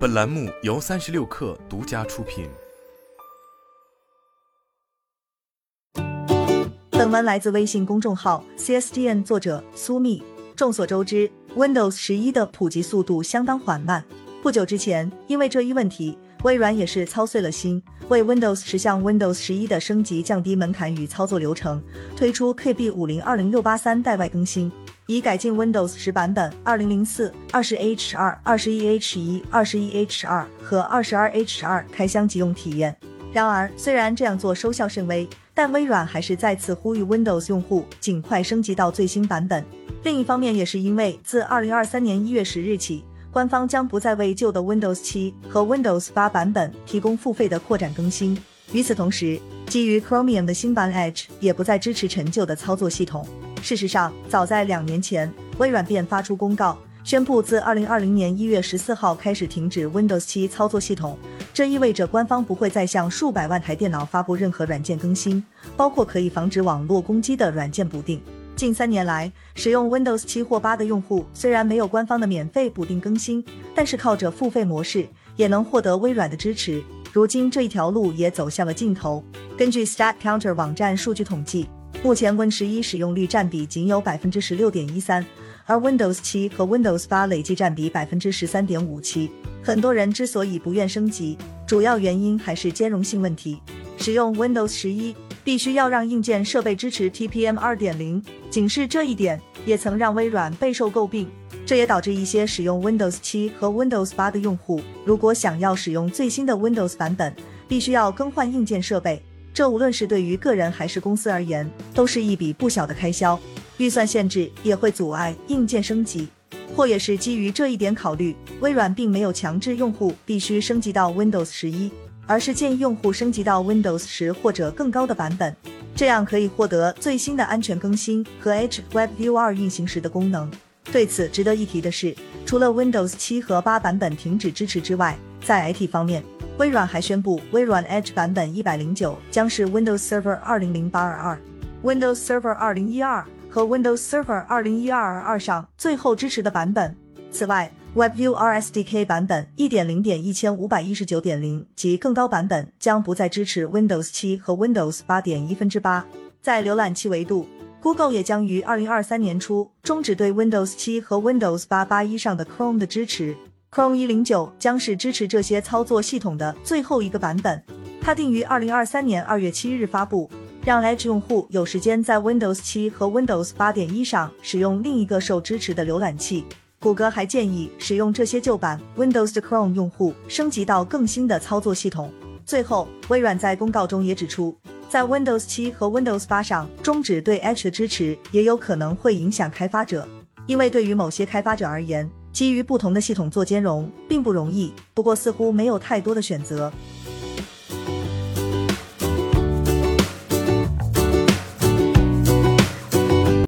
本栏目由三十六氪独家出品。本文来自微信公众号 CSDN，作者苏密。众所周知，Windows 十一的普及速度相当缓慢。不久之前，因为这一问题，微软也是操碎了心，为 Windows 十向 Windows 十一的升级降低门槛与操作流程，推出 KB 五零二零六八三代外更新。以改进 Windows 十版本二零零四、二十 H 二、二十一 H 一、二十一 H 二和二十二 H 二开箱即用体验。然而，虽然这样做收效甚微，但微软还是再次呼吁 Windows 用户尽快升级到最新版本。另一方面，也是因为自二零二三年一月十日起，官方将不再为旧的 Windows 七和 Windows 八版本提供付费的扩展更新。与此同时，基于 Chromium 的新版 Edge 也不再支持陈旧的操作系统。事实上，早在两年前，微软便发出公告，宣布自二零二零年一月十四号开始停止 Windows 七操作系统。这意味着官方不会再向数百万台电脑发布任何软件更新，包括可以防止网络攻击的软件补丁。近三年来，使用 Windows 七或八的用户虽然没有官方的免费补丁更新，但是靠着付费模式也能获得微软的支持。如今这一条路也走向了尽头。根据 StatCounter 网站数据统计。目前 Win 十一使用率占比仅有百分之十六点一三，而 Windows 七和 Windows 八累计占比百分之十三点五七。很多人之所以不愿升级，主要原因还是兼容性问题。使用 Windows 十一必须要让硬件设备支持 TPM 二点零，仅是这一点也曾让微软备受诟病。这也导致一些使用 Windows 七和 Windows 八的用户，如果想要使用最新的 Windows 版本，必须要更换硬件设备。这无论是对于个人还是公司而言，都是一笔不小的开销。预算限制也会阻碍硬件升级，或也是基于这一点考虑，微软并没有强制用户必须升级到 Windows 十一，而是建议用户升级到 Windows 十或者更高的版本，这样可以获得最新的安全更新和 H WebView 二运行时的功能。对此，值得一提的是，除了 Windows 七和八版本停止支持之外，在 IT 方面。微软还宣布，微软 Edge 版本一百零九将是 Windows Server 二零零八二二、Windows Server 二零一二和 Windows Server 二零一二二上最后支持的版本。此外，WebView RSDK 版本一点零点一千五百一十九点零及更高版本将不再支持 Windows 七和 Windows 八点一分之八。在浏览器维度，Google 也将于二零二三年初终止对 Windows 七和 Windows 八八一上的 Chrome 的支持。Chrome 一零九将是支持这些操作系统的最后一个版本，它定于二零二三年二月七日发布，让 Edge 用户有时间在 Windows 七和 Windows 八点一上使用另一个受支持的浏览器。谷歌还建议使用这些旧版 Windows 的 Chrome 用户升级到更新的操作系统。最后，微软在公告中也指出，在 Windows 七和 Windows 八上终止对 Edge 的支持，也有可能会影响开发者，因为对于某些开发者而言。基于不同的系统做兼容并不容易，不过似乎没有太多的选择。